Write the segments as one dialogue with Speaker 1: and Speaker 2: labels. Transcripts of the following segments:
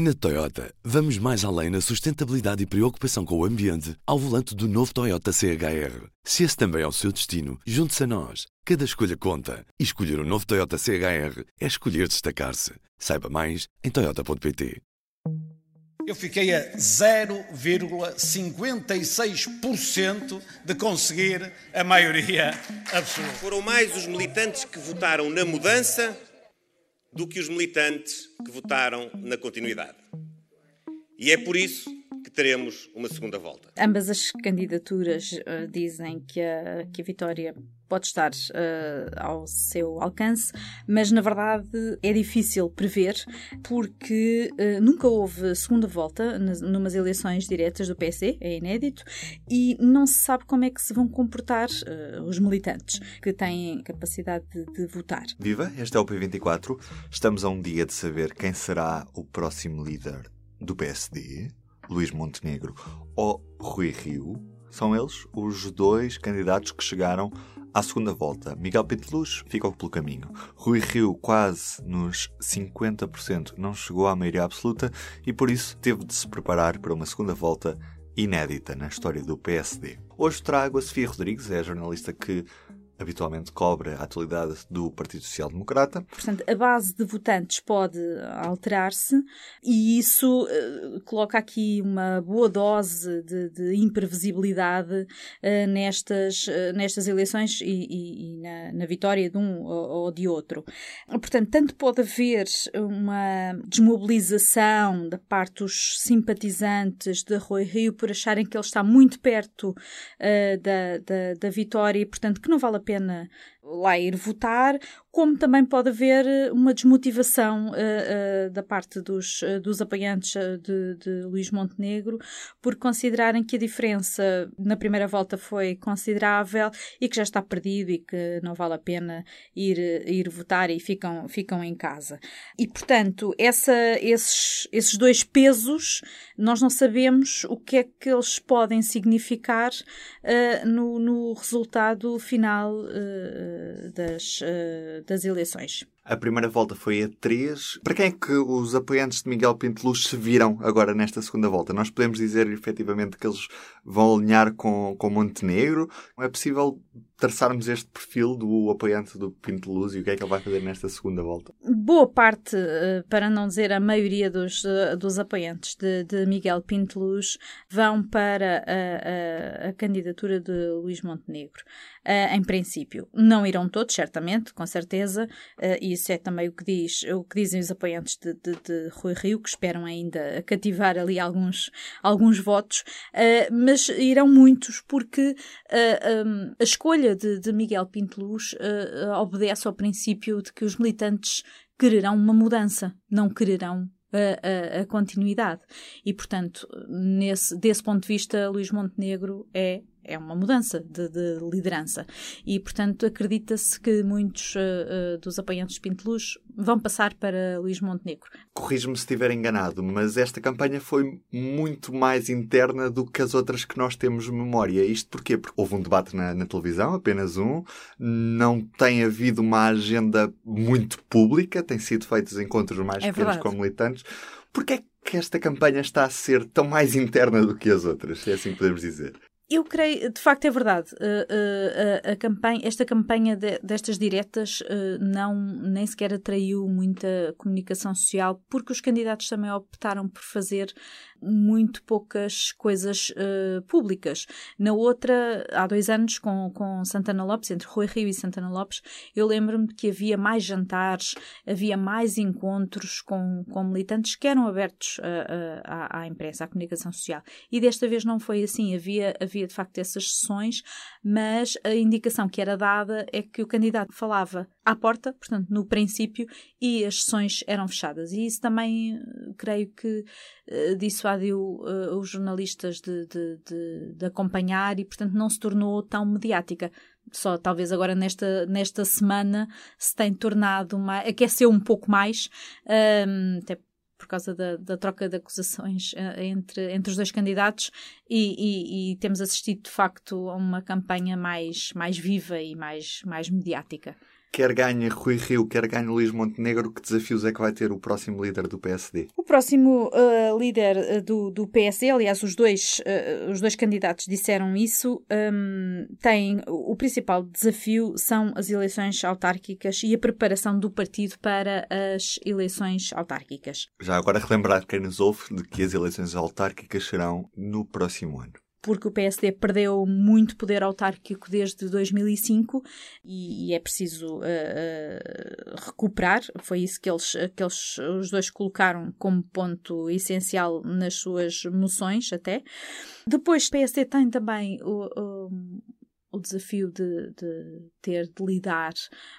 Speaker 1: Na Toyota, vamos mais além na sustentabilidade e preocupação com o ambiente ao volante do novo Toyota CHR. Se esse também é o seu destino, junte-se a nós. Cada escolha conta. E escolher o um novo Toyota CHR é escolher destacar-se. Saiba mais em Toyota.pt.
Speaker 2: Eu fiquei a 0,56% de conseguir a maioria absoluta.
Speaker 3: Foram mais os militantes que votaram na mudança do que os militantes que votaram na continuidade. E é por isso que teremos uma segunda volta.
Speaker 4: Ambas as candidaturas uh, dizem que a, que a vitória pode estar uh, ao seu alcance, mas na verdade é difícil prever porque uh, nunca houve segunda volta nas, numas eleições diretas do PSD, é inédito, e não se sabe como é que se vão comportar uh, os militantes que têm capacidade de, de, votar.
Speaker 5: Viva, este é o P24. Estamos a um dia de saber quem será o próximo líder do PSD, Luís Montenegro ou Rui Rio. São eles os dois candidatos que chegaram à segunda volta, Miguel Pinteluz ficou pelo caminho. Rui Rio, quase nos 50%, não chegou à maioria absoluta e por isso teve de se preparar para uma segunda volta inédita na história do PSD. Hoje trago a Sofia Rodrigues, é a jornalista que habitualmente cobre a atualidade do Partido Social Democrata.
Speaker 4: Portanto, a base de votantes pode alterar-se e isso uh, coloca aqui uma boa dose de, de imprevisibilidade uh, nestas, uh, nestas eleições e, e, e na, na, vitória de um ou, ou, de outro. Portanto, tanto pode haver uma desmobilização da parte dos simpatizantes de Rui Rio por acharem que ele está muito perto da, da, da vitória e, portanto, que não vale a pena lá ir votar, como também pode haver eh, uma desmotivação uh, uh, da parte dos, uh, dos apoiantes de, de Luís Montenegro por considerarem que a diferença na primeira volta foi considerável e que já está perdido e que não vale a pena ir, ir votar e ficam, ficam em casa. E, portanto, essa, esses, esses dois pesos, nós não sabemos o que é que eles podem significar no, no resultado final das, uh, das eleições.
Speaker 5: A primeira volta foi a 3. Para quem é que os apoiantes de Miguel Pinteluz se viram agora nesta segunda volta? Nós podemos dizer efetivamente que eles vão alinhar com, com Montenegro? É possível traçarmos este perfil do apoiante do Pinteluz e o que é que ele vai fazer nesta segunda volta?
Speaker 4: Boa parte, eh, para não dizer a maioria dos, eh, dos apoiantes de, de Miguel Pinteluz, vão para a, a, a candidatura de Luís Montenegro. Uh, em princípio. Não irão todos, certamente, com certeza, uh, e isso é também o que, diz, o que dizem os apoiantes de, de, de Rui Rio, que esperam ainda cativar ali alguns, alguns votos, uh, mas irão muitos, porque um, a escolha de, de Miguel Pinteluz obedece ao princípio de que os militantes quererão uma mudança, não quererão a, a, a, continuidade. E, portanto, nesse, desse ponto de vista, Luís Montenegro é é uma mudança de, de liderança. E, portanto, acredita-se que muitos uh, dos apoiantes de Pinteluz vão passar para Luís Montenegro.
Speaker 5: Corrijo-me se estiver enganado, mas esta campanha foi muito mais interna do que as outras que nós temos memória. Isto porquê? Porque houve um debate na, na televisão, apenas um, não tem havido uma agenda muito pública, têm sido feitos encontros mais é pequenos com militantes. Porquê é que esta campanha está a ser tão mais interna do que as outras, se é assim podemos dizer?
Speaker 4: Eu creio, de facto é verdade. Uh, uh, a, campanha, esta campanha de, destas diretas uh, não nem sequer atraiu muita comunicação social, porque os candidatos também optaram por fazer muito poucas coisas públicas. Na outra, há dois anos, com, com Santana Lopes, entre Rui Rio e Santana Lopes, eu lembro-me que havia mais jantares, havia mais encontros com, com militantes que eram abertos à, à imprensa, à comunicação social. E desta vez não foi assim. Havia, havia de facto essas sessões, mas a indicação que era dada é que o candidato falava à porta, portanto, no princípio, e as sessões eram fechadas. E isso também, eh, creio que, uh, dissuadiu uh, os jornalistas de, de, de, de acompanhar e, portanto, não se tornou tão mediática só talvez agora nesta, nesta semana se tem tornado mais, aqueceu um pouco mais, um, até por causa da, da troca de acusações uh, entre, entre os dois candidatos e, e, e, temos assistido de facto a uma campanha mais, mais viva e mais, mais mediática.
Speaker 5: Quer ganhe Rui Rio, quer ganhe Luís Montenegro, que desafios é que vai ter o próximo líder do PSD?
Speaker 4: O próximo uh, líder uh, do, do PSD, aliás, os dois, uh, os dois candidatos disseram isso, um, tem o principal desafio são as eleições autárquicas e a preparação do partido para as eleições autárquicas.
Speaker 5: Já agora relembrar quem nos ouve de que as eleições autárquicas serão no próximo ano
Speaker 4: porque o PSD perdeu muito poder autárquico desde 2005 e, e é preciso uh, uh, recuperar. Foi isso que eles, que eles os dois colocaram como ponto essencial nas suas moções até. Depois o PSD tem também o, o o desafio de, de, ter de lidar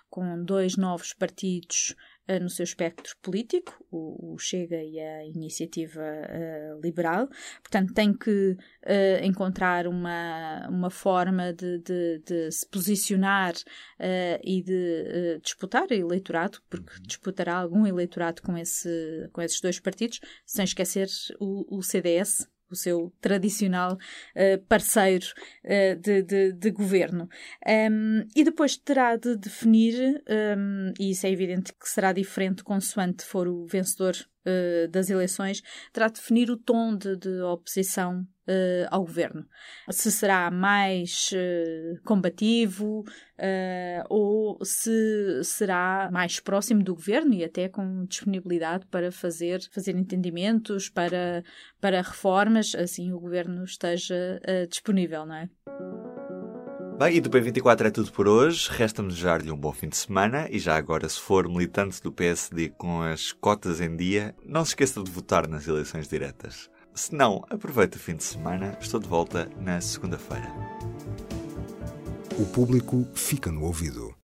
Speaker 4: com dois novos partidos no seu espectro político, o, Chega e a Iniciativa uh, Liberal. Portanto, tem que uh, encontrar uma, uma forma de, de, de se posicionar e de disputar eleitorado, porque uhum. disputará algum eleitorado com, esse, com esses dois partidos, sem esquecer o, o CDS, o seu tradicional uh, parceiro uh, de, de, de, governo. Um, e depois terá de definir, um, e isso é evidente que será diferente consoante for o vencedor uh, das eleições, terá de definir o tom de, de oposição uh, ao governo. Se será mais uh, combativo ou se será mais próximo do governo e até com disponibilidade para fazer, fazer entendimentos, para, para reformas, assim o governo esteja disponível, não é?
Speaker 5: Bem, e do P24 é tudo por hoje. Resta-me desejar-lhe um bom fim de semana e já agora, se for militante do PSD com as cotas em dia, não se esqueça de votar nas eleições diretas. Se não, aproveite o fim de semana. Estou de volta na segunda-feira.
Speaker 1: O público fica no ouvido.